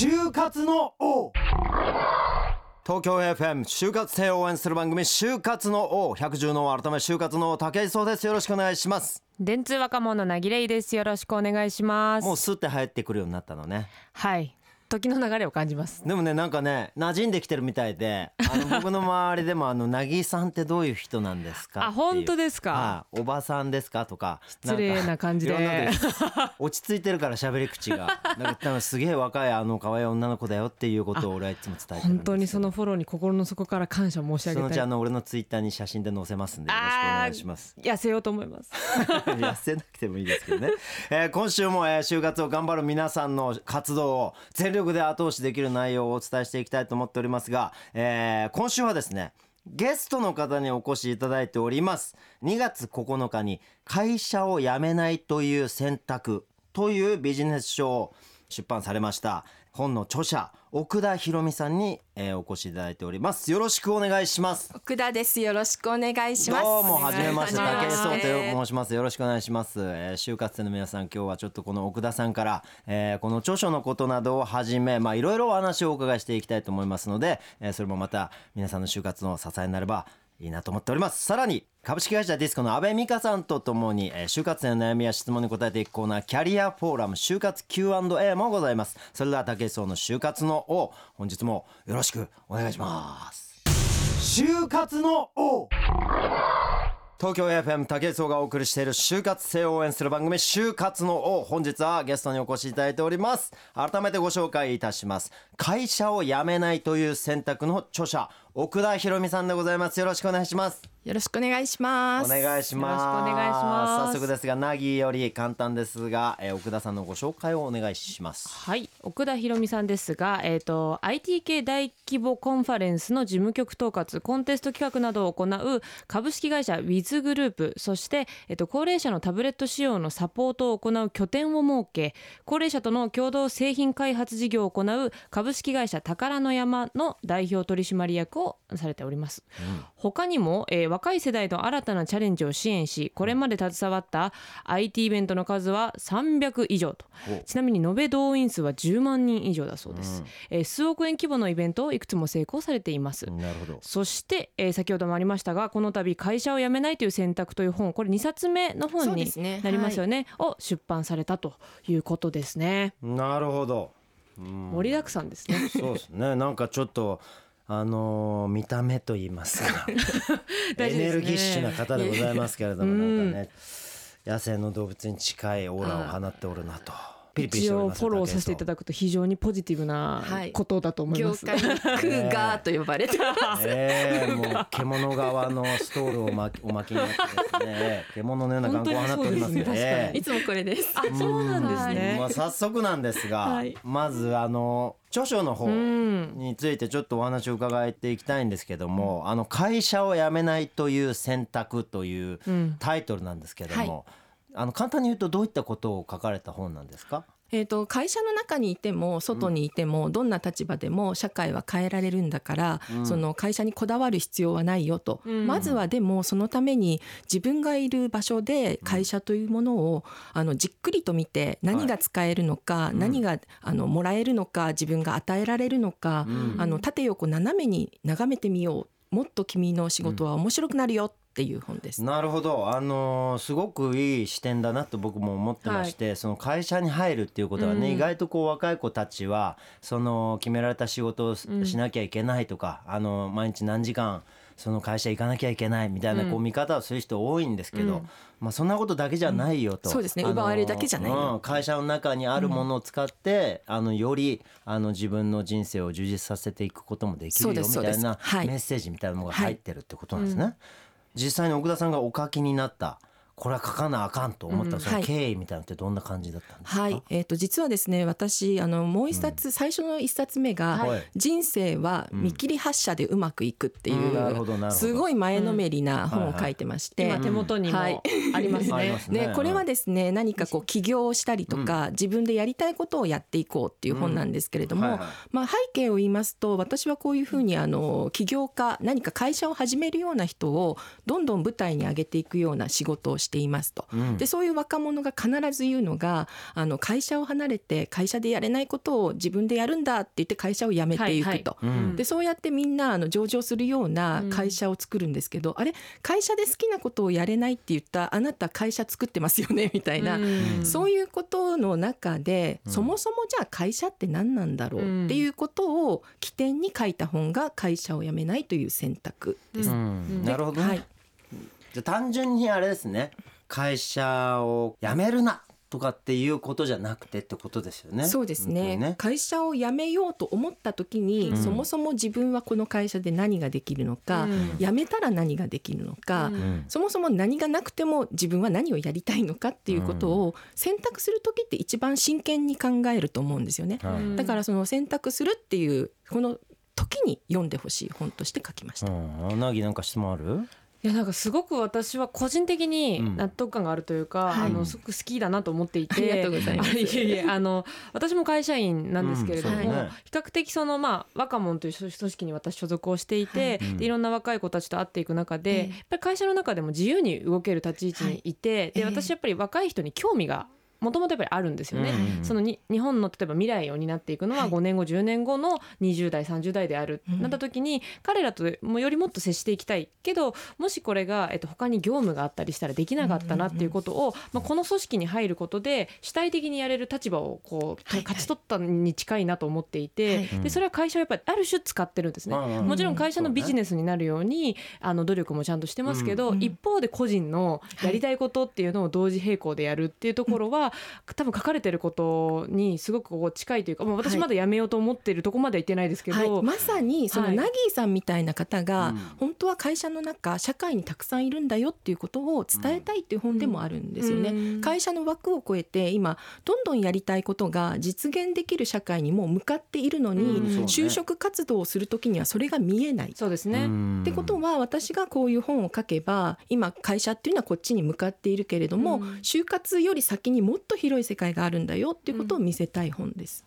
就活の王。東京 FM 就活生を応援する番組就活の王。百獣の王改め就活の王武井壮です。よろしくお願いします。電通若者なぎれいです。よろしくお願いします。もうスッて入ってくるようになったのね。はい時の流れを感じます。でもねなんかね馴染んできてるみたいであの 僕の周りでもあのなぎさんってどういう人なんですかあ本当ですか、はい、おばさんですかとか失礼な感じで。落ち着いてるから喋り口が。なんかすげえ若いあの可愛い女の子だよっていうことを俺はいつも伝えて本当にそのフォローに心の底から感謝申し上げたい。そのうちあの俺のツイッターに写真で載せますんでよろしくお願いします。痩せようと思います。痩せなくてもいいですけどね、えー、今週も、えー、就活を頑張る皆さんの活動を全力力で後押しでききる内容をお伝えしていきたいと思っておりますが、えー、今週はですねゲストの方にお越しいただいております。2月9日に会社を辞めないという選択というビジネス書を出版されました。本の著者奥田博美さんに、えー、お越しいただいております。よろしくお願いします。奥田です。よろしくお願いします。どうも初めまして武井壮と申します。よろしくお願いします、えー、就活生の皆さん今日はちょっとこの奥田さんから、えー、この著書のことなどをはじめまあいろいろお話をお伺いしていきたいと思いますので、えー、それもまた皆さんの就活の支えになればいいなと思っております。さらに株式会社ディスコの阿部美香さんとともに、えー、就活生の悩みや質問に答えていくコーナーキャリアフォーラム就活 Q&A もございます。それでは竹井壮の就活の王本日もよろしくお願いします。就活の王。東京 FM 竹井壮がお送りしている就活生を応援する番組就活の王本日はゲストにお越しいただいております。改めてご紹介いたします。会社を辞めないという選択の著者奥田博美さんでございます。よろしくお願いします。よろしくお願いします。お願いします。お願いします。早速ですがなぎより簡単ですが、えー、奥田さんのご紹介をお願いします。はい。奥田博美さんですがえっ、ー、と IT 系大規模コンファレンスの事務局統括コンテスト企画などを行う株式会社ウィズグループそしてえっ、ー、と高齢者のタブレット使用のサポートを行う拠点を設け高齢者との共同製品開発事業を行う株式会社宝の山の代表取締役をされております、うん、他にも、えー、若い世代の新たなチャレンジを支援しこれまで携わった IT イベントの数は300以上と。ちなみに延べ動員数は10万人以上だそうです、うん、えー、数億円規模のイベントをいくつも成功されています。なるほど。そして、えー、先ほどもありましたがこの度会社を辞めないという選択という本これ2冊目の本になりますよね、ねはい、を出版されたということですね。なるほど。盛りだくさんですね。そうですね。なんかちょっとあのー、見た目と言いますか。エネルギッシュな方でございますけれども、なんかね野生の動物に近いオーラを放っておるなと。一応フォローさせていただくと非常にポジティブなことだと思います。はい、業界クーガーと呼ばれてます。え えー、もう獣側のストールを巻きお巻きになってですね、獣のような眼光を放っておりますね。ねいつもこれです。あ、そうなんですね。まあ早速なんですが、はい、まずあの著書の方についてちょっとお話を伺っていきたいんですけども、あの会社を辞めないという選択というタイトルなんですけども。はいあの簡単に言うとどういったことを書かれた本なんですか？えーと、会社の中にいても外にいても、どんな立場でも社会は変えられるんだから、うん、その会社にこだわる必要はないよと、うん、まずはでもそのために自分がいる場所で会社というものを、あのじっくりと見て何が使えるのか、はい、何があのもらえるのか自分が与えられるのか、あの縦横斜めに眺めてみよう。もっと君の仕事は面白くなるよ。っていう本です。なるほど、あのー、すごくいい視点だなと僕も思ってまして、はい、その会社に入るっていうことはね、うん、意外とこう若い子たちはその決められた仕事をしなきゃいけないとか、うん、あの毎日何時間その会社行かなきゃいけないみたいなこう見方をする人多いんですけど、うん、まあそんなことだけじゃないよと、そうですね。奪われるだけじゃないよ、会社の中にあるものを使って、あのよりあの自分の人生を充実させていくこともできるよみたいなメッセージみたいなものが入ってるってことなんですね。はい実際に奥田さんがお書きになった。これは書かなあかんと思った、その経緯みたいなのってどんな感じだったんですか、はい、えー、と実はですね私あのもう一冊、うん、最初の一冊目が、はい「人生は見切り発車でうまくいく」っていう、うん、すごい前のめりな本を書いてまして、今手元にもありますね。ね。これはですね何かこう起業をしたりとか、自分でやりたいことをやっていこうっていう本なんですけれども、まあ、背景を言いますと私はこういうふうにあの起業家何か会社を始めるような人をどんどん舞台に上げていくような仕事をししていますと。うん。でそういう若者が必ず言うのがあの会社を離れて会社でやれないことを自分でやるんだって言って会社を辞めていくと。はいはい。うん。でそうやってみんなあの上場するような会社を作るんですけど、あれ会社で好きなことをやれないって言ったあなた会社作ってますよね みたいな、うん。そういうことの中で、うん。そもそもじゃあ会社って何なんだろうっていうことを起点に書いた本が会社を辞めないという選択です。うん。なるほどね、はいじゃあ単純にあれですね。会社を辞めるな。とかっていうことじゃなくてってことですよね。そうですね。本会社を辞めようと思った時に、うん。そもそも自分はこの会社で何ができるのか、うん。辞めたら何ができるのか、うん。そもそも何がなくても自分は何をやりたいのかっていうことを選択する時って一番真剣に考えると思うんですよね。だからその選択するっていうこの時に読んでほしい本として書きました。うん、なぎなんか質問ある？いやなんかすごく私は個人的にうん。納得感があるというか、はい。あのすごく好きだなと思っていて、ありがとうございます。あいえいえあの私も会社員なんですけれども、うんね。比較的そのまあ若者という組織に私所属をしていて、はい。でいろんな若い子たちと会っていく中で、ええやっぱり会社の中でも自由に動ける立ち位置にいて、でええ。私やっぱり若い人に興味がもともとやっぱりあるんですよね。うんそのに日本の例えば未来を担っていくのははい。5年後10年後の20代30代である、うん。なった時に彼らともうよりもっと接していきたいけどもしこれが、えっと、他に業務があったりしたらできなかったなっていうことを、まあ、この組織に入ることで主体的にやれる立場をこう、はいはい。勝ち取ったに近いなと思っていて、はい。でそれは会社をやっぱりある種使ってるんですね。うんうんもちろん会社のビジネスになるようにあの努力もちゃんとしてますけど、うん。一方で個人のやりたいことっていうのを同時並行でやるっていうところは、多分書かれてることにすごくこう近いというか、もう私はい。まだやめようと思ってるとこまでは言ってないですけど、はい、まさにそのはい。ナギーさんみたいな方が、うん。本当は会社の中社会にたくさんいるんだよっていうことを伝えたいっていう本でもあるんですよね。うん。会社の枠を超えて今どんどんやりたいことが実現できる社会にもう向かっているのに、就職活動をする時にはそれが見えない。そうですね。うん。ってことは私がこういう本を書けば今会社っていうのはこっちに向かっているけれども、うん。就活より先にもっと広い世界があるんだよっていうことを見せたい本です。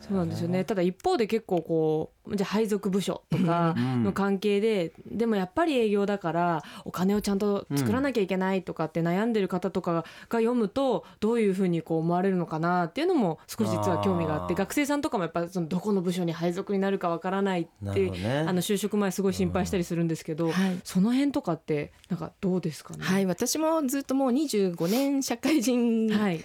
そうなんですよね。ただ一方で結構こうじゃあ配属部署とかうん。の関係で、でもやっぱり営業だからお金をちゃんと作らなきゃいけないとかって悩んでる方とかが読むとどういうふうにこう思われるのかなっていうのも少し実は興味があって学生さんとかもやっぱそのどこの部署に配属になるかわからないってね。あの就職前すごい心配したりするんですけど、はい。その辺とかってなんかどうですかね？はい、私もずっともう25年社会人はい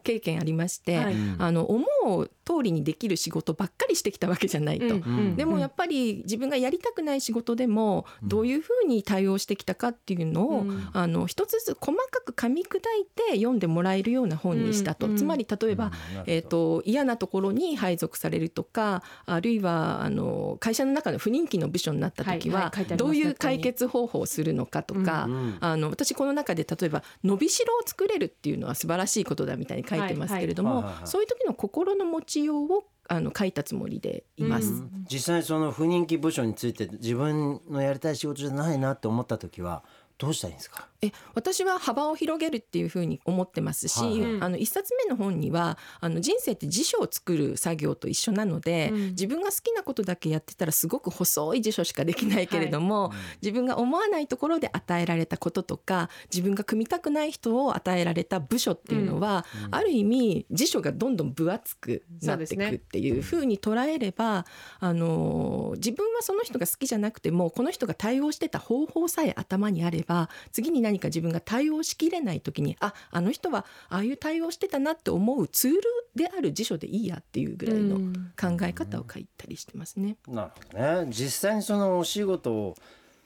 経験ありまして、はい。うん。あの思う通りにできる仕事ばっかりしてきたわけじゃないと。うん。うん。でもやっぱり自分がやりたくない仕事でもうん。どういうふうに対応してきたかっていうのを、うん。あの一つずつ細かく噛み砕いて読んでもらえるような本にしたと、うん。つまり例えば、えー、と嫌なところに配属されるとかあるいはあの会社の中の不人気の部署になった時ははいはいどういう解決方法をするのかとか、うん。あの私この中で例えば伸びしろを作れるっていうのは素晴らしいことだみたいに書いてますけれども、そういう時の心の持ちようをあの書いたつもりでいます。うん。実際その不人気部署について自分のやりたい仕事じゃないなって思った時はどうしたらいいんですか？え私は幅を広げるっていうふうに思ってますし、はい。はいあの一冊目の本にはあの人生って辞書を作る作業と一緒なので、うん。自分が好きなことだけやってたらすごく細い辞書しかできないけれども、自分が思わないところで与えられたこととか自分が組みたくない人を与えられた部署っていうのは、うん。ある意味辞書がどんどん分厚くなっていくっていうふうに捉えれば、あの自分はその人が好きじゃなくてもこの人が対応してた方法さえ頭にあれば次に何か自分が対応しきれない時にああの人はああいう対応してたなって思うツールである辞書でいいやっていうぐらいのうん考え方を書いたりしてますね。なるほどね実際にそのお仕事を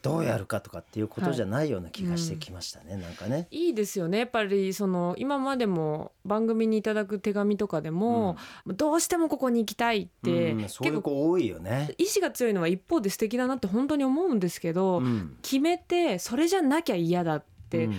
どうやるかとかっていうことじゃないような気がしてきましたね、なんかね。いいですよねやっぱりその今までも番組にいただく手紙とかでも、どうしてもここに行きたいって、うんそうい結構う子多いよね。意志が強いのは一方で素敵だなって本当に思うんですけど、うん決めてそれじゃなきゃ嫌だって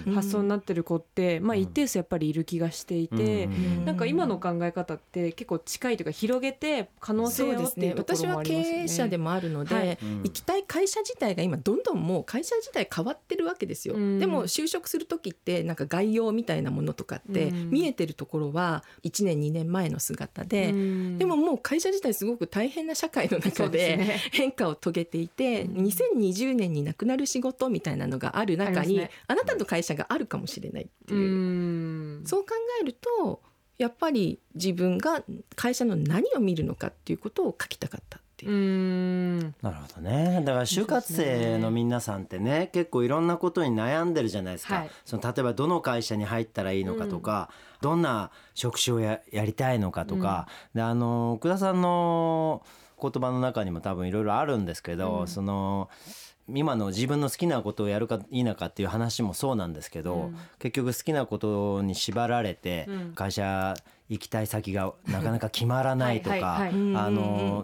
うん。発想になってる子って、まあうん。一定数やっぱりいる気がしていて、うん。なんか今の考え方って結構近いというか広げて可能性をっていうところ私は経もありますよね。営者でもあるので、はい。うん。行きたい会社自体が今どんどんもう会社自体変わってるわけですよ、うん。でも就職する時ってなんか概要みたいなものとかってうん。見えてるところは1年2年前の姿で、うん。でももう会社自体すごく大変な社会のそ中うで変化を遂げていて、うん。2020年になくなる仕事みたいなのがある中にあ,、なたんと会社があるかもしれないってういう、ん。そう考えるとやっぱり自分が会社の何を見るのかっていうことを書きたかったっていう。う。ん。なるほどね。だから就活生の皆さんってね結構いろんなことに悩んでるじゃないですか、はい。その例えばどの会社に入ったらいいのかとか、どんな職種をややりたいのかとか、であの奥田さんの言葉の中にも多分いろいろあるんですけど、うん。その今の自分の好きなことをやるか否かっていう話もそうなんですけど、うん。結局好きなことに縛られてうん。会社行きたい先がなかなか決まらないとか。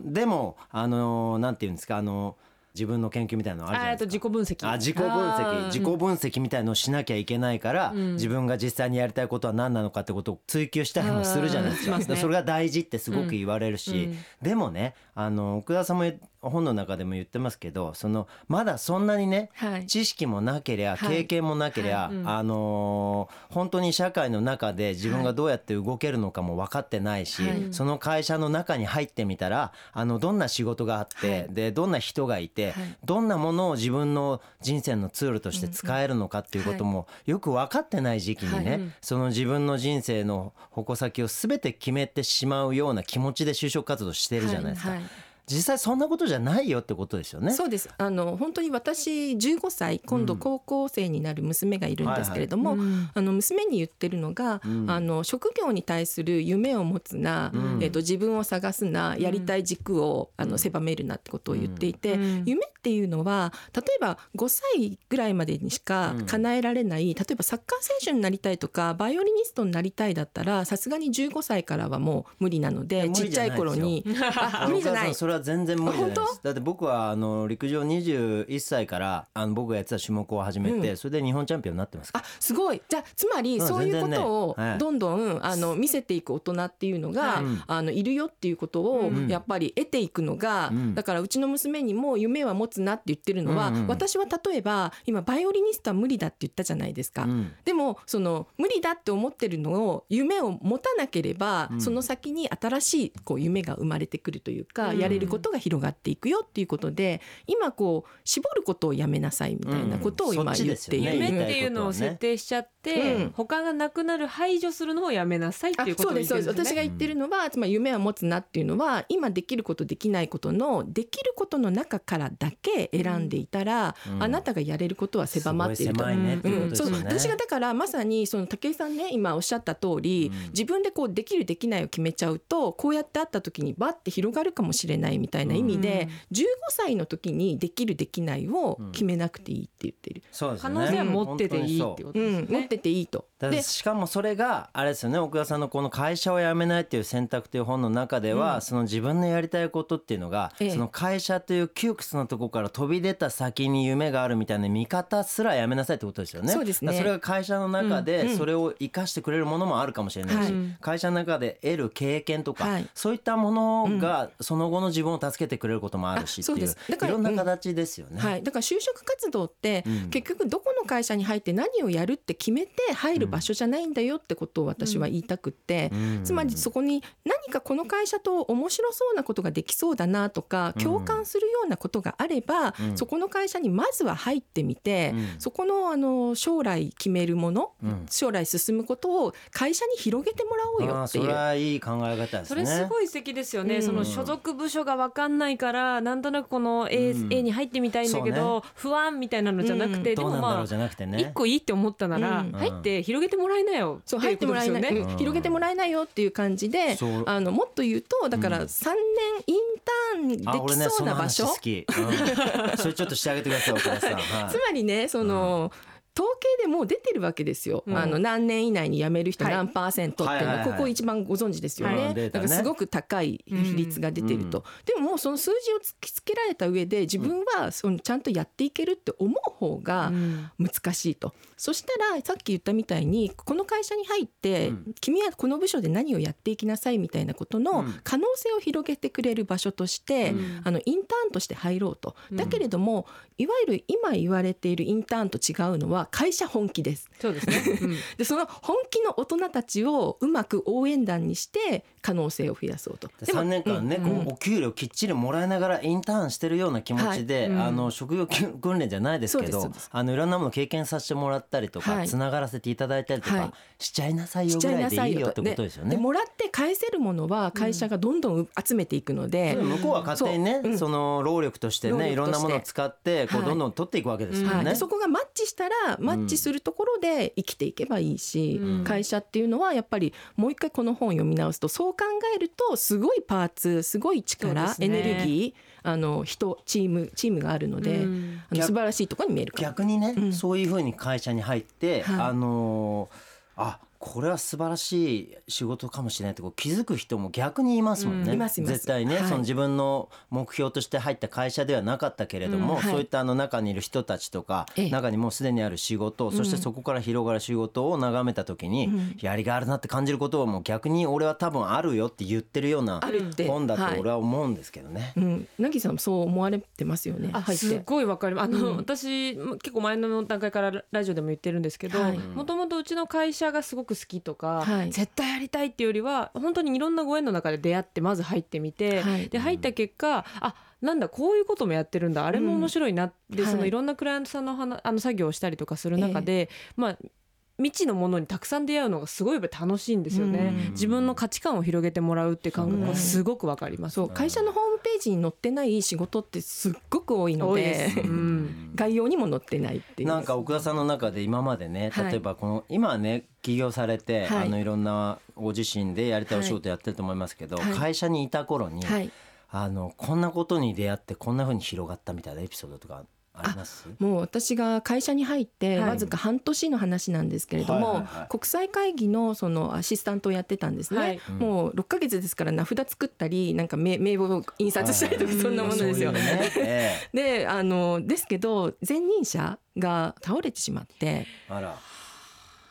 でもあのなんていうんですかあの自分の研究みたいなのあるじゃないですか。自己分析。あ自己分析。自己分析みたいのをしなきゃいけないから、うん。自分が実際にやりたいことは何なのかってことを追求したりもするじゃないですか。それが大事ってすごく言われるし、うん。でもねあの奥田さんも本の中でも言ってますけどそのまだそんなにねはい。知識もなけりゃはい。経験もなけりゃ、はい。うん。あのー本当に社会の中で自分がどうやって動けるのかも分かってないし、はい。その会社の中に入ってみたらあのどんな仕事があって、はい。でどんな人がいて、はい。どんなものを自分の人生のツールとして使えるのかっていうこともよく分かってない時期にね、その自分の人生の矛先を全て決めてしまうような気持ちで就職活動してるじゃないですか。実際そんなことじゃないよってことですよね。そうです。あの本当に私15歳今度高校生になる娘がいるんですけれども、うん。あの娘に言ってるのが、うん。あの職業に対する夢を持つな、うん。えっと自分を探すなやりたい軸を、あの狭めるなってことを言っていて、うん。夢っていうのは例えば5歳ぐらいまでにしか叶えられない、例えばサッカー選手になりたいとかバイオリニストになりたいだったらさすがに15歳からはもう無理なのでちっちゃいい頃にあ無理じゃない 全然無理じゃないで本すだって僕はあの陸上21歳からあの僕がやってた種目を始めて、うん。それで日本チャンピオンになってますから。あすごい。じゃあつまりうんそういうことをはい。どんどんあの見せていく大人っていうのが、はい。あのいるよっていうことをうん。やっぱり得ていくのが、うん。だからうちの娘にも夢は持つなって言ってるのは、うんうん。私は例えば今バイオリニストは無理だって言ったじゃないですか。うん。でもその無理だって思ってるのを夢を持たなければ、うん。その先に新しいこう夢が生まれてくるというか、うん。やれることが広がっていくよっていうことで今こう絞ることをやめなさいみたいなことを今言っている。ですよね夢っていうのを設定しちゃって、うん。他がなくなる排除するのをやめなさいっていうことをあそうですそう言ってるん。です私が言ってるのは、つまり夢を持つなっていうのは今できることできないことのできることの中からだけ選ん。でいたら、うん。あなたがやれることは狭まっているとそうですよね、私がだからまさにその武井さん。ね今おっしゃった通り、うん。自分でこうできるできないを決めちゃうとこうやって会った時にバッて広がるかもしれないみたいな意味で、15歳の時にできるできないを決めなくていいって言ってる、そうですね。可能性は持ってていいってことう。んですよね。持ってていいと。だからでしかもそれがあれですよね。奥田さんのこの会社を辞めないっていう選択という本の中では、うん。その自分のやりたいことっていうのが、ええ。その会社という窮屈なところから飛び出た先に夢があるみたいな見方すらやめなさいってことですよね。そうですね。それが会社の中うんでうん。それを生かしてくれるものもあるかもしれないし、はい。会社の中で得る経験とか、はい。そういったものがその後の自分を助けてくれることもあるしっていうだからいろんな形ですよね。はい、だから就職活動って、うん。結局どこの会社に入って何をやるって決めて入る場所じゃないんだよってことを私は言いたくって、うん。つまりそこに何かこの会社と面白そうなことができそうだなとかうん。共感するようなことがあれば、うん。そこの会社にまずは入ってみて、うん。そこのあの将来決めるもの、うん。将来進むことを会社に広げてもらおうよっていう。れはいい考え方ですね。それすごい素敵ですよね、うんその所属部署が分かんないからなんとなくこの A,、うん。A に入ってみたいんだけそど、不安みたいなのじゃなくて、うなんだろうもまあじゃなくてね。一個いいって思ったなら、うん。入って広げてもらいなよ。そう入ってもらえない、っていううん。うん。広げてもらえないよっていう感じであのもっと言うとだからうん。3年インターンできそうな場所、その話好き、うん。それちょっとしてあげてください岡田さん、はい。つまりねその、統計でもう出てるわけですよ、うん。あの何年以内に辞める人はい。何パーセントっていうのここ一番ご存知ですよね,、はい。データね。だからすごく高い比率が出てると、でももうその数字を突きつけられた上で自分はそのちゃんとやっていけるって思う方がうん。難しいと、そしたらさっき言ったみたいにこの会社に入って、うん。君はこの部署で何をやっていきなさいみたいなことのうん。可能性を広げてくれる場所として、うん。あのインターンとして入ろうと。うん。だけれども、いわゆる今言われているインターンと違うのはは会社本気です。そうですね、うん。でその本気の大人たちをうまく応援団にして可能性を増やそうと。でも3年間ね、うんうん。こうお給料きっちりもらいながらインターンしてるような気持ちで、はい。うん。あの職業訓練じゃないですけどあのいろんなもの経験させてもらったりとか、はい。つながらせていただいたりとか、はい。しちゃいなさいよぐらいでいいよってことですよね。もらって返せるものは会社がどんどん集めていくので、向こうは勝手にね、そう。うん。その労力としてねいろんなものを使ってこうはい。どんどん取っていくわけですよはい、ね。でそこがマッチしたらマッチするところで生きていけばいいし、うん。会社っていうのはやっぱりもう一回この本を読み直すとそう考えるとすごいパーツすごい力、ね。エネルギーあの人チームチームがあるので、うん。あの素晴らしいところに見えるかも。逆にね、うん。そういうふうに会社に入って、はい。あのーあこれは素晴らしい仕事かもしれないってこう気づく人も逆にいますもんね、うんいますいます。絶対ね、はい。その自分の目標として入った会社ではなかったけれども、うんはい。そういったあの中にいる人たちとか、ええ。中にもうすでにある仕事、そしてそこから広がる仕事を眺めた時に、うん。やりがいあるなって感じることはもう逆に俺は多分あるよって言ってるようなあるって。本だとはい俺は思うんですけどね。うん、なぎさんもそう思われてますよね。あ。すごいわかります。あの、うん。私結構前の段階からラジオでも言ってるんですけどはい。もともとうちの会社がすごく好きとか、はい。絶対やりたいっていうよりは本当にいろんなご縁の中で出会ってまず入ってみて、はい。で入った結果あなんだこういうこともやってるんだ。あれも面白いなって、うん。はい。そのいろんなクライアントさんの話あの作業をしたりとかする中で、まあ未知のものにたくさん出会うのがすごい楽しいんですよね、うん。自分の価値観を広げてもらうって感覚がすごくわかります、会社のホームページに載ってない仕事ってすっごく多いので概要にも載ってないっていう。なんか奥田さんの中で今までねはい。例えばこの今はね起業されて、はいい、あのいろんなご自身でやりたいお仕事やってると思いますけど、はい。会社にいた頃に、はい。あのこんなことに出会ってこんな風に広がったみたいなエピソードとかもう私が会社に入ってはい。わずか半年の話なんですけれども、はいはいはい。国際会議のそのアシスタントをやってたんですね、はい。もう6ヶ月ですから名札作ったりなんか名名簿を印刷したりとかそんなものですよ。そういうね。えであのですけど前任者が倒れてしまってえあら。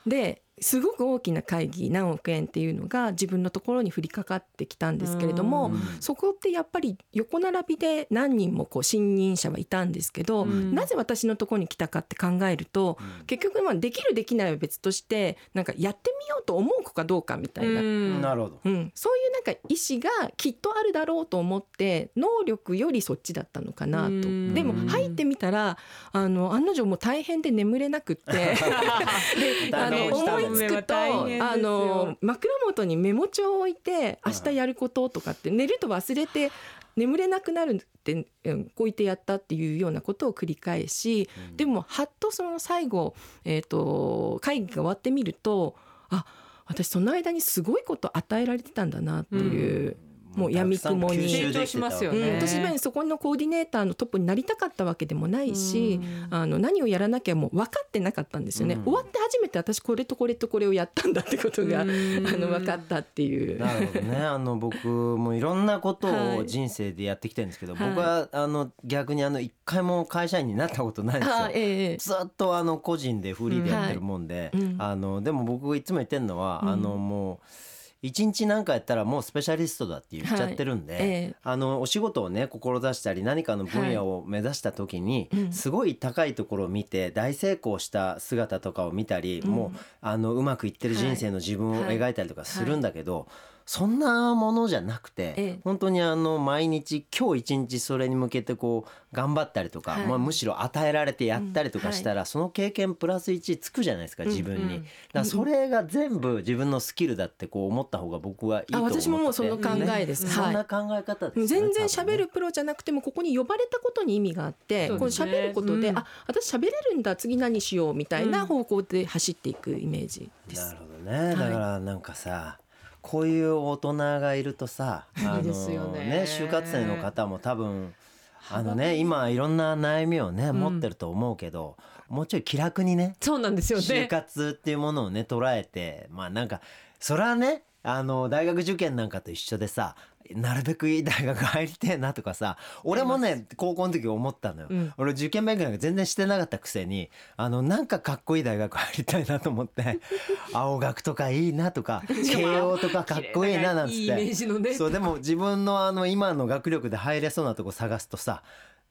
ですごく大きな会議何億円っていうのが自分のところに降りかかってきたんですけれどもうん。そこってやっぱり横並びで何人もこう新任者はいたんですけど、うん。なぜ私のところに来たかって考えると、結局まあできるできないは別としてなんかやってみようと思う子かどうかみたいな。うん。なるほど。うん、そういうなんか意思がきっとあるだろうと思って能力よりそっちだったのかなと。うん。でも入ってみたらあの案の定もう大変で眠れなくって。であの思いつくとあの枕元にメモ帳を置いて明日やることとかって寝ると忘れて眠れなくなるってうん置いてやったっていうようなことを繰り返しでもはっとその最後、えー、と会議が終わってみるとあ私その間にすごいこと与えられてたんだなっていう。もう闇雲にたくさん吸収できてた成長しますよね。うん、私はそこのコーディネーターのトップになりたかったわけでもないし、うん。あの何をやらなきゃもう分かってなかったんですよね、うん。終わって初めて私これとこれとこれをやったんだってことが、うん。あの分かったっていう。なるほどね。あの僕もいろんなことをはい人生でやってきてるんですけど、はい。僕はあの逆にあの一回も会社員になったことないんですよ。あええ。ずっとあの個人でフリーでやってるもんで、うん。はい。うん。あのでも僕がいつも言ってるのは、うん。あのもう一日何かやったらもうスペシャリストだって言っちゃってるんで、はい。ええ。あのお仕事をね志したり何かの分野を目指した時に、うん。すごい高いところを見て大成功した姿とかを見たり、うん。もうあのうまくいってる人生の自分をはい。描いたりとかするんだけど、そんなものじゃなくて、ええ。本当にあの毎日今日一日それに向けてこう頑張ったりとか、はい。まあ、むしろ与えられてやったりとかしたら、その経験プラス1つくじゃないですか自分に、うんうん。だからそれが全部自分のスキルだってこう思った方が僕はいいと思ってあ私ももうその考えです、そん。なはい。考え方ですね全然喋るプロじゃなくてもここに呼ばれたことに意味があって、これそうですね。喋ることで、うん。あ私喋れるんだ次何しようみたいなうん。方向で走っていくイメージです。なるほどね、だからなんかさこういう大人がいるとさあいいですよね。就活生の方も多分あのね今いろんな悩みをね、ん。持ってると思うけどもうちょい気楽にねそうなんですよ就ね。活っていうものをね捉えてまあなんかそれはねあの大学受験なんかと一緒でさなるべくいい大学入りてえなとかさ俺もね高校の時思ったのよ、うん。俺受験勉強なんか全然してなかったくせにあのなんかかっこいい大学入りたいなと思って 青学とかいいなとか慶応とかかっこいいななんつって。そうでも自分のあの今の学力で入れそうなとこ探すとさ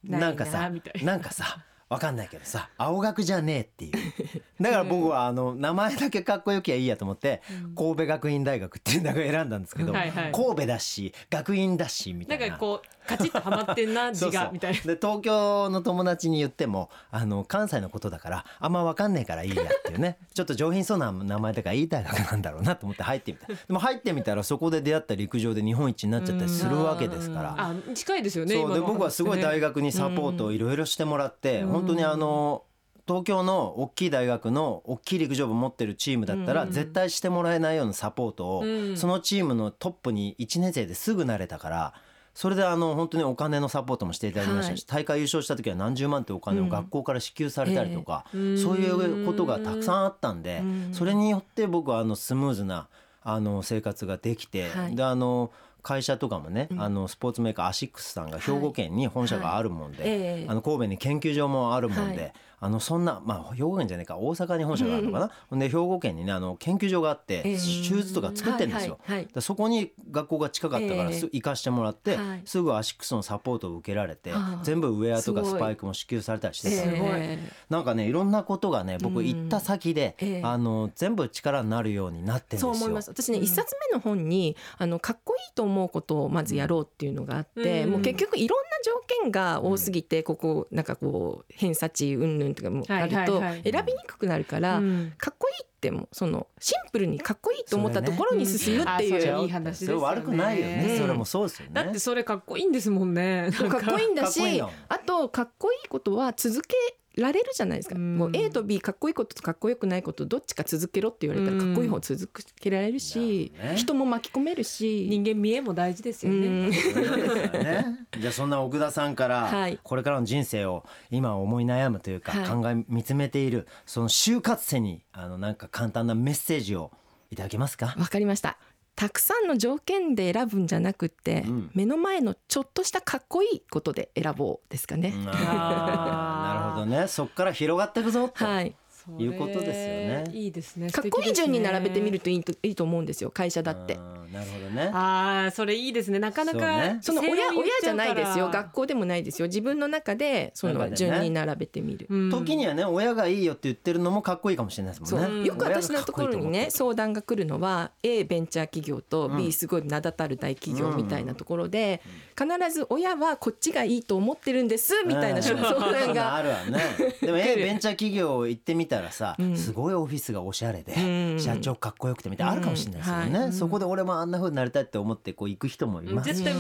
なんかさなんかさわかんないけどさ青学じゃねえっていう。だから僕はあの名前だけかっこよきゃいいやと思って神戸学院大学っていう名前を選んだんですけど神戸だし学院だしみたな。ないんかこうカチッとはまってんな字がみたいな。で東京の友達に言ってもあの関西のことだからあんま分かんねえからいいやっていうね。ちょっと上品そうな名前だからいい大学なんだろうなと思って入ってみた。でも入ってみたらそこで出会った陸上で日本一になっちゃったりするわけですから。あ近いですよねそうで僕はすごい大学学にサポートをいろいろしてもらって本当にあの東京の大きい大学の大きい陸上部持ってるチームだったら絶対してもらえないようなサポートをうん。そのチームのトップに1年生ですぐなれたからそれであの本当にお金のサポートもしていただきましたし大会優勝した時は何十万ってお金を学校から支給されたりとかそういうことがたくさんあったんでそれによって僕はあのスムーズなあの生活ができてはい。であの会社とかもね、あのスポーツメーカーアシックスさんが兵庫県に本社があるもんで、はい。ええ。あの神戸に研究所もあるもんで、はいあのそんなまあ兵庫県じゃないか大阪に本社があるのかな、ほんで兵庫県にねあの研究所があって、ええシューズとか作ってるんですよ。はいはいはい。でそこに学校が近かったからええす行かしてもらって、はい。すぐアシックスのサポートを受けられて全部ウェアとかスパイクも支給されたりしてえたんで、えなんかねいろんなことがね僕行った先で、ええあの全部力になるようになってるんですよ。そう思います。私ね一冊目の本にあのかっこいいと思うことをまずやろうっていうのがあって、うん。もう結局いろんな条件が多すぎて、ここなんかこう偏差値云々とかもあると選びにくくなるから、うん。かっこいいってもそのシンプルにかっこいいと思ったところに進むっていう、それねうん。あそれいい話です悪くないよね、うん。それもそうですよね。だってそれかっこいいんですもんね。かっこいいんだしあとかっこいいことは続けられるじゃないですか、うん。もう A と B かっこいいこととかっこよくないことどっちか続けろって言われたらうんかっこいい方続けられるし、なるほどね人も巻き込めるし。人間見えも大事ですよね、うんね。じゃあそんな奥田さんからはい。これからの人生を今思い悩むというかはい。考え見つめているその就活生にあのなんか簡単なメッセージをいただけますか？わかりましたたくさんの条件で選ぶんじゃなくって、うん。目の前のちょっとしたかっこいいことで選ぼうですかね、なるほどね。そっから広がっていくぞと、はいいうことですよね。いいですね。かっこいい順に並べてみるとといいといいと思うんですよ会社だって。うんなるほどね。ああそれいいですね。なかなかそうね。その親親じゃないですよ。学校校でもないですよ。自分の中でその順に並べてみる、時にはね親がいいよって言ってるのもかっこいいかもしれないですもんね。よく私のところにね相談が来るのは A ベンチャー企業とうん。B すごい名だたる大企業みたいなところで必ず親はこっちがいいと思ってるんですみたいなうん。相談があるわねでもえベンチャー企業行ってみたらさ、うん。すごいオフィスがおしゃれで、うん。社長かっこよくてみたいなあるかもしれないですよね、うんはい。そこで俺もあんな風になりたいって思ってこう行く人もいますしね。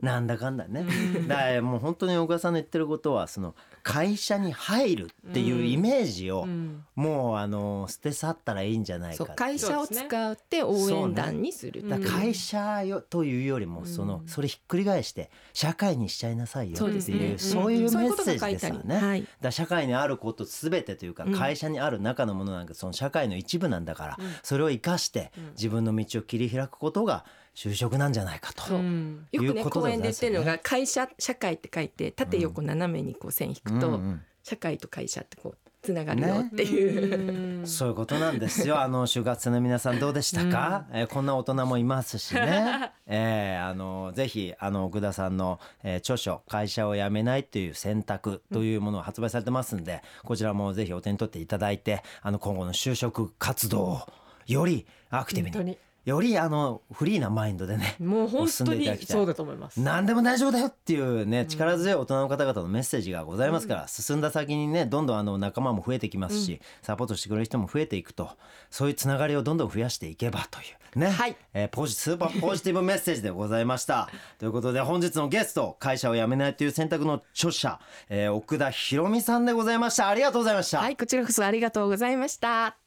なんだかんだね。だからもう本当に岡田さんの言ってることはその会社に入るっていうイメージをうん。もうあの捨て去ったらいいんじゃないか会社を使って応援団にするだから会社よというよりもそのそれひっくり返して社会にしちゃいなさいよっていうそういうメッセージですよね。だ社会にあることすべてというかうん会社にある中のものなんかその社会の一部なんだからそれを生かして自分の道を切り開くことが就職なんじゃないかと。うん。よくね講演で言ってるのが会社社会って書いて縦横斜めにこう線引くと社会と会社ってこうつながるよっていう、そういうことなんですよ。あの就活生の皆さんどうでしたか？えーこんな大人もいますしね。えーあのぜひあの奥田さんの、えー著書会社を辞めないという選択というものを発売されてますんで、こちらもぜひお手に取っていただいて、あの今後の就職活動をよりアクティブに本当によりあのフリーなマインドでね。もう本進当んでいただきたい。にそうだと思います。何でも大丈夫だよっていうね力強い大人の方々のメッセージがございますから、進んだ先にねどんどんあの仲間も増えてきますし、サポートしてくれる人も増えていくとそういうつながりをどんどん増やしていけばというね、はい。えーポジスーパー ポジティブメッセージでございました。ということで本日のゲスト会社を辞めないという選択の著者、えー奥田博美さんでございました。ありがとうございました、はいこちらこそありがとうございました。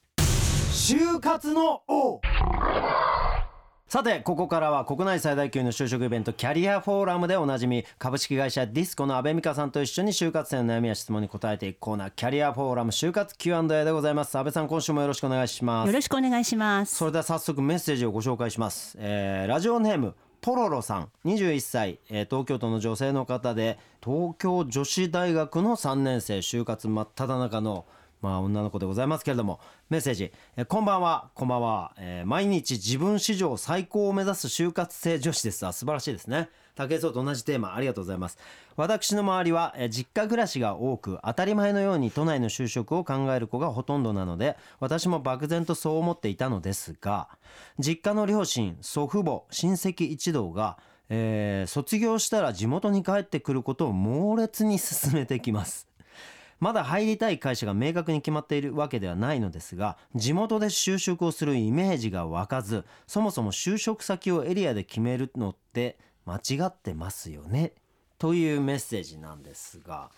就活の王さてここからは国内最大級の就職イベントキャリアフォーラムでおなじみ株式会社ディスコの阿部美香さんと一緒に就活生の悩みや質問に答えていくコーナーキャリアフォーラム就活 Q&A でございます。阿部さん今週もよろしくお願いします。よろしくお願いします。それでは早速メッセージをご紹介します、えーラジオネームポロロさん。21歳、えー東京都の女性の方で東京女子大学の3年生就活真っ只中のまあ女の子でございますけれどもメッセージ、えーこんばんは。こんばんは、えー毎日自分史上最高を目指す就活生女子です。あ素晴らしいですね。竹井壮と同じテーマ。ありがとうございます。私の周りはえー実家暮らしが多く当たり前のように都内の就職を考える子がほとんどなので私も漠然とそう思っていたのですが実家の両親祖父母親戚一同がえー卒業したら地元に帰ってくることを猛烈に進めてきます。まだ入りたい会社が明確に決まっているわけではないのですが地元で就職をするイメージが湧かずそもそも就職先をエリアで決めるのって間違ってますよね？というメッセージなんですが。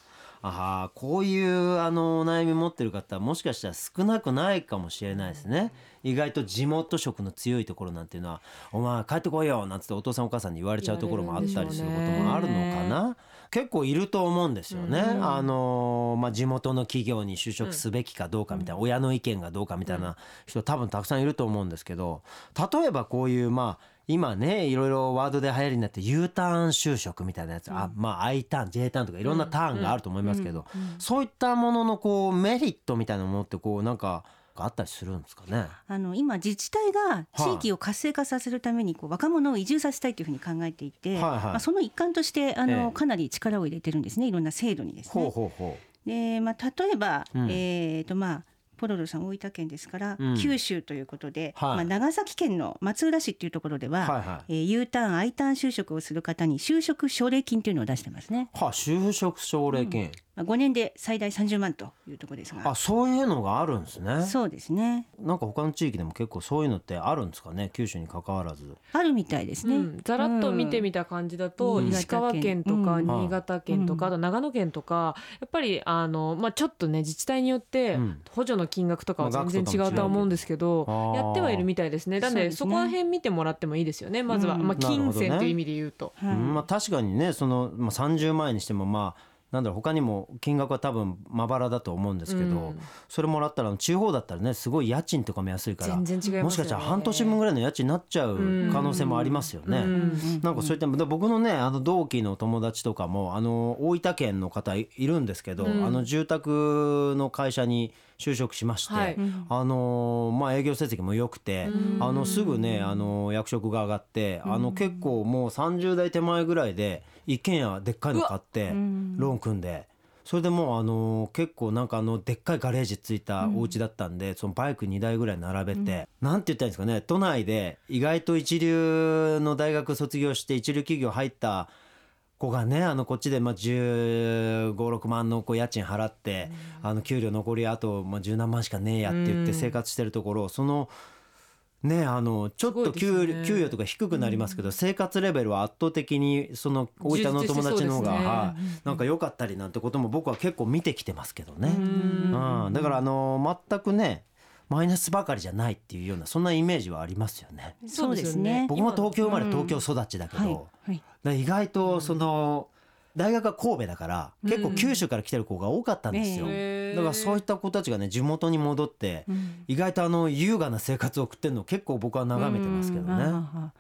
あーこういうあのお悩み持ってる方もしかしたら少なくないかもしれないですね。意外と地元色の強いところなんていうのは「お前帰ってこいよ」なんつってお父さんお母さんに言われちゃうところもあったりすることもあるのかな。結構いると思うんですよね、あのまあ、地元の企業に就職すべきかどうかみたいな、親の意見がどうかみたいな人多分たくさんいると思うんですけど例えばこういうまあ今ねいろいろワードで流行りになって U ターン就職みたいなやつ、あまあ I ターン J ターンとかいろんなターンがあると思いますけど、そういったもののこうメリットみたいなものってこうなんかあったりするんですかね？あの今自治体が地域を活性化させるためにこう若者を移住させたいというふうに考えていて、はいはい。まあ、その一環としてあの、ええ。かなり力を入れてるんですねいろんな制度にですね。ほうほうほでまあ、例えば、うん。えーとまあポロロさん大分県ですから、うん。九州ということで、はい。まあ、長崎県の松浦市っていうところでは、はいはい。えー U ターン I ターン就職をする方に就職奨励金というのを出してますね、う。は就職奨励金、まあ、5年で最大30万というところですが。あそういうのがあるんですね。そうですね。なんか他の地域でも結構そういうのってあるんですかね？九州に関わらず。あるみたいですね、うん、ざらっと見てみた感じだと、うん。石川県とかうん。新潟県とか、うん。あと長野県とかやっぱりあの、まあ、ちょっとね自治体によってうん。補助の金額とかはまあ全然違うとは思うんですけど、額とかも違うけどやってはいるみたいですね。なんでそこら辺見てもらってもいいですよね。まずは、うん。まあ、金銭という意味で言うと。はい。うん。まあ、確かにねその、まあ、30万円にしてもまあなんだろう他にも金額は多分まばらだと思うんですけど、うん。それもらったら地方だったらねすごい家賃とかも安いから全然違いますよね。もしかしたら半年分ぐらいの家賃になっちゃう可能性もありますよね。うん。なんかそういったで僕のねあの同期の友達とかもあの大分県の方いいるんですけど、うん。あの住宅の会社に就職しまして、はい。あのまあ営業成績も良くて、あのすぐねあの役職が上がって、あの結構もう30代手前ぐらいで一軒家でっかいの買ってローン組んで。それでもうあの結構なんかあのでっかいガレージついたお家だったんで、そのバイク2台ぐらい並べて、なんて言ったらいいんですかね都内で意外と一流の大学卒業して一流企業入った子がねあのこっちでまあ1 5 6万のこう家賃払って、あの給料残りあとまあ十何万しかねえやって言って生活してるところそのねあのちょっと給,、ね。給与とか低くなりますけど、生活レベルは圧倒的にその大分の友達の方が、ねはい。なんか良かったりなんてことも僕は結構見てきてますけどね。うん。うん、だからあの全くねマイナスばかりじゃないっていうようなそんなイメージはありますよね。そうですね。僕も東京生まれ東京育ちだけど、はい。はい。意外とその大学が神戸だから結構九州から来てる子が多かったんですよ、へー。だからそういった子たちがね地元に戻って意外とあの優雅な生活を送ってるのを結構僕は眺めてますけどね。うん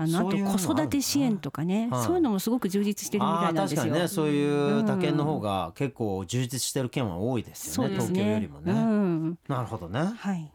あのあと子育て支援とかねはいそういうのもすごく充実してるみたいなんですよ。確かにねそういう他県の方が結構充実してる県は多いですよね東京よりもね、うん、なるほどね。はい。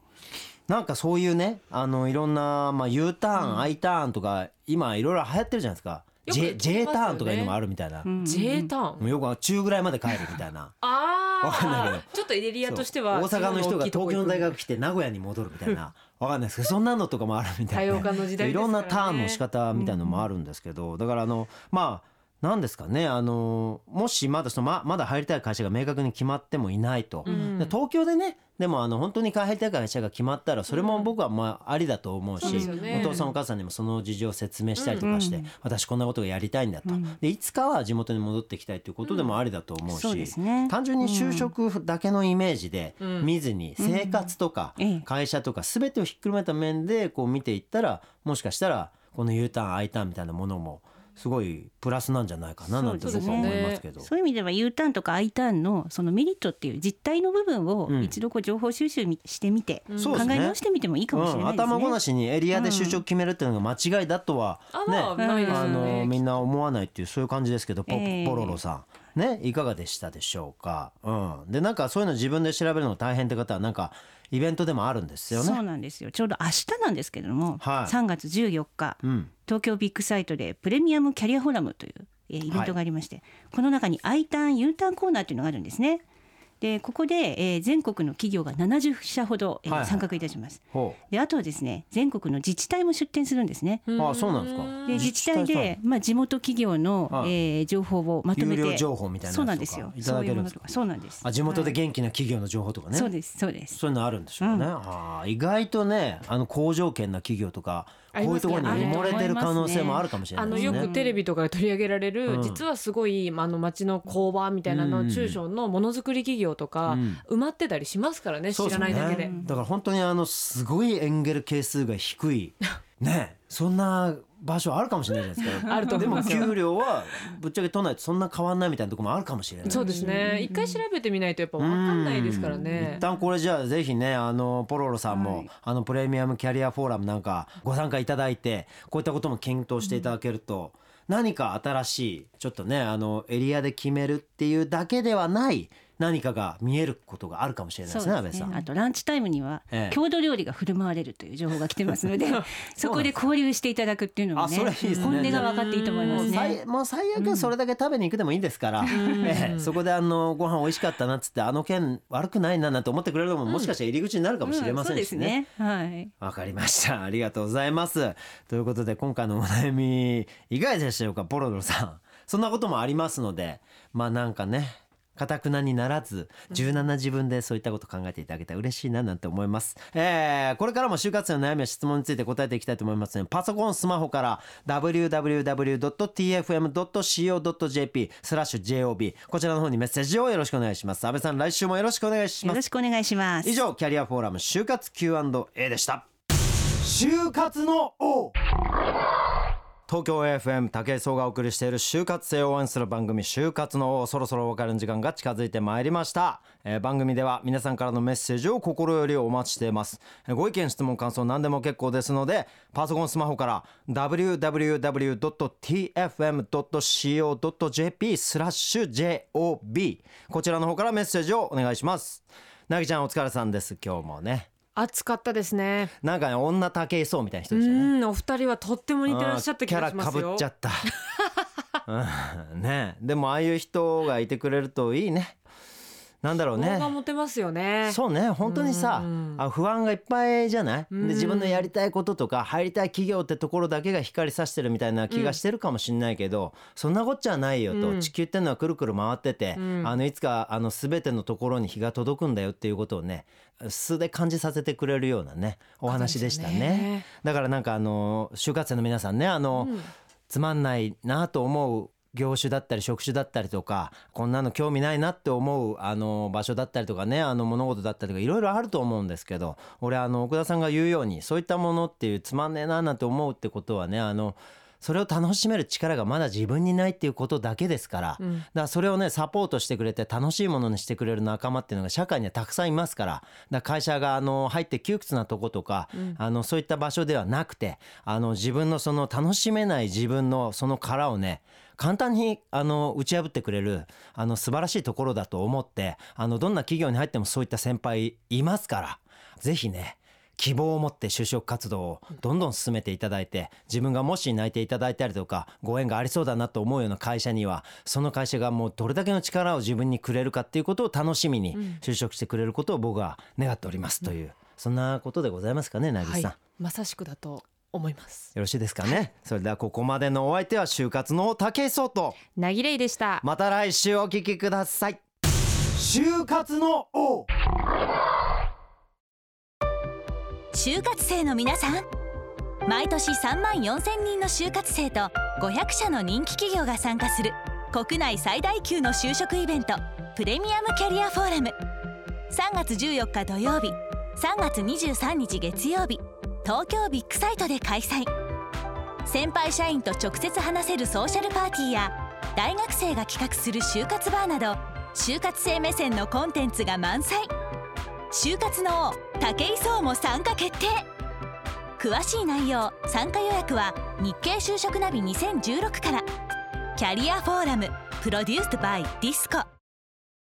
なんかそういうねあのいろんな、まあ、U ターン、I ターンとか今いろいろ流行ってるじゃないですか J, J ターンとかいうのもあるみたいな、うん J ターン。よく中ぐらいまで帰るみたいな。あわかんないけど。あちょっとエリアとしては大阪の人が東京の大学学来て名古屋に戻るみたいな。わかんないですけどそんなのとかもあるみたいな多様化の時代ですからね。いろんなターンの仕方みたいのもあるんですけど、だからあのまあなんですかね。あのもしまだそのままだ入りたい会社が明確に決まってもいないと、ん。で東京でねでもあの本当に入りたい会社が決まったらそれも僕はまあありだと思うし、そうですよね。お父さんお母さんにもその事情を説明したりとかして、私こんなことがやりたいんだと、でいつかは地元に戻ってきたいということでもありだと思うし、そうですね。単純に就職だけのイメージでん。見ずに生活とかええ。会社とか全てをひっくるめた面でこう見ていったらもしかしたらこの U ターン I ターンみたいなものもすごいプラスなんじゃないかななんて僕は思いますけど。そういう意味では U ターンとか I ターンのそのメリットっていう実態の部分をうん。一度こう情報収集みしてみて、そうですね。考え直してみてもいいかもしれないですね。うん、頭ごなしにエリアで就職決めるっていうのが間違いだとはあのね。みんな思わないっていうそういう感じですけどポ,、え。えポロロさん。ねいかがでしたでしょうか、うん、でなんかそういうの自分で調べるの大変って方はなんかイベントでもあるんですよね。そうなんですよ。ちょうど明日なんですけれども、はい。3月14日、うん。東京ビッグサイトでプレミアムキャリアフォーラムという、えーイベントがありまして、この中に I ターン U ターンコーナーというのがあるんですね。でここで、えー全国の企業が70社ほど、えーはいはい。参画いたします。ほであとはですね全国の自治体も出展するんですね。うあそうなんですか。で自治体で、まあ、地元企業の、はい。えー情報をまとめて有料情報みたいなそうなんですよ。いただけるんですか？そうなんです。あ地元ではい。元気な企業の情報とかね、そうですそうです。そういうのあるんでしょうね、あー意外とねあの好条件な企業とかこういうところに埋もれてる可能性もあるかもしれなあのいですね。よくテレビとかで取り上げられる、うん。実はすごいあの町の工場みたいなの、うん中小のものづくり企業とか、うん。埋まってたりしますからね知らないだけで。ね。だから本当にあのすごいエンゲル係数が低い ねそんな場所あるかもしれないじゃないですか。あると思でもいますよ。給料はぶっちゃけ都内とそんな変わんないみたいなところもあるかもしれない。そうですね。一回調べてみないとやっぱ分かんないですからうん。ね一。旦これじゃあぜひねあのポロロさんも、はい。あのプレミアムキャリアフォーラムなんかご参加いただいてこういったことも検討していただけると、何か新しいちょっとねあのエリアで決めるっていうだけではない何かが見えることがあるかもしれないですね安倍さん。あとランチタイムにはええ郷土料理が振る舞われるという情報が来てますので そこで交流していただくっていうのもね本音が分かっていいと思いますもうね。最もう最悪それだけ食べに行くでもいいですから、ええそこであのご飯美味しかったなっつってあの件悪くないななんて思ってくれるのももしかしたら入り口になるかもしれませんしね。うんそうですね。はい。わかりました。ありがとうございます。ということで今回のお悩みいかがでしたでしょうか？ポロロさん。そんなこともありますのでまあなんかねかたくなにならず柔軟な自分でそういったこと考えていただけたら嬉しいななんて思います、えーこれからも就活生の悩みや質問について答えていきたいと思いますのでパソコンスマホから www.tfm.co.jp スラッシュ JOB こちらの方にメッセージをよろしくお願いします。安倍さん来週もよろしくお願いします。よろしくお願いします。以上キャリアフォーラム就活 Q&A でした。就活の王東京 FM 武井壮がお送りしている就活生を応援する番組就活の王そろそろお別れの時間が近づいてまいりました、えー番組では皆さんからのメッセージを心よりお待ちしています。ご意見質問感想何でも結構ですのでパソコンスマホから www.tfm.co.jp スラッシュ JOB こちらの方からメッセージをお願いします。なぎちゃんお疲れさんです。今日もね。暑かったですね。なんかね女武井壮みたいな人うでしたねんお二人はとっても似てらっしゃった気がしますよキャラかぶっちゃ。った、うん、ねでもああいう人がいてくれるといいねなんだろうね。持てますよね。そうね。本当にさうん。あ不安がいっぱいじゃない？でん。自分のやりたいこととか入りたい企業ってところだけが光さしてるみたいな気がしてるかもしれないけど、そんなこっちゃないよと、うん。地球ってのはくるくる回ってて、うん。あのいつかあの全てのところに日が届くんだよっていうことをね素で感じさせてくれるようなねお話でしたね。ね。だからなんかあの就活生の皆さんねあの、うん。つまんないなと思う業種だったり職種だったりとかこんなの興味ないなって思うあの場所だったりとかねあの物事だったりとかいろいろあると思うんですけど俺あの奥田さんが言うようにそういったものっていうつまんねえななんて思うってことはねあのそれを楽しめる力がまだ自分にないっていうことだけですから、うん。だからそれをねサポートしてくれて楽しいものにしてくれる仲間っていうのが社会にはたくさんいますからだから会社があの入って窮屈なとことか、あのそういった場所ではなくてあの自分のその楽しめない自分のその殻をね簡単にあの打ち破ってくれるあの素晴らしいところだと思ってあのどんな企業に入ってもそういった先輩いますからぜひね希望を持って就職活動をどんどん進めていただいて自分がもし泣いていただいたりとかご縁がありそうだなと思うような会社にはその会社がもうどれだけの力を自分にくれるかっていうことを楽しみに就職してくれることを僕は願っておりますという、そんなことでございますかね渚さん、はい、まさしくだと思います。よろしいですかね。それではここまでのお相手は就活の武井壮と。なぎれいでした。また来週お聞きください。就活の王。就活生の皆さん。毎年3万4千人の就活生と500社の人気企業が参加する。国内最大級の就職イベント。プレミアムキャリアフォーラム。3月14日土曜日。3月23日月曜日東京ビッグサイトで開催。先輩社員と直接話せるソーシャルパーティーや大学生が企画する就活バーなど就活生目線のコンテンツが満載。就活の王武井壮も参加決定。詳しい内容参加予約は日経就職ナビ2016から。キャリアフォーラムプロデュースドバイディスコ。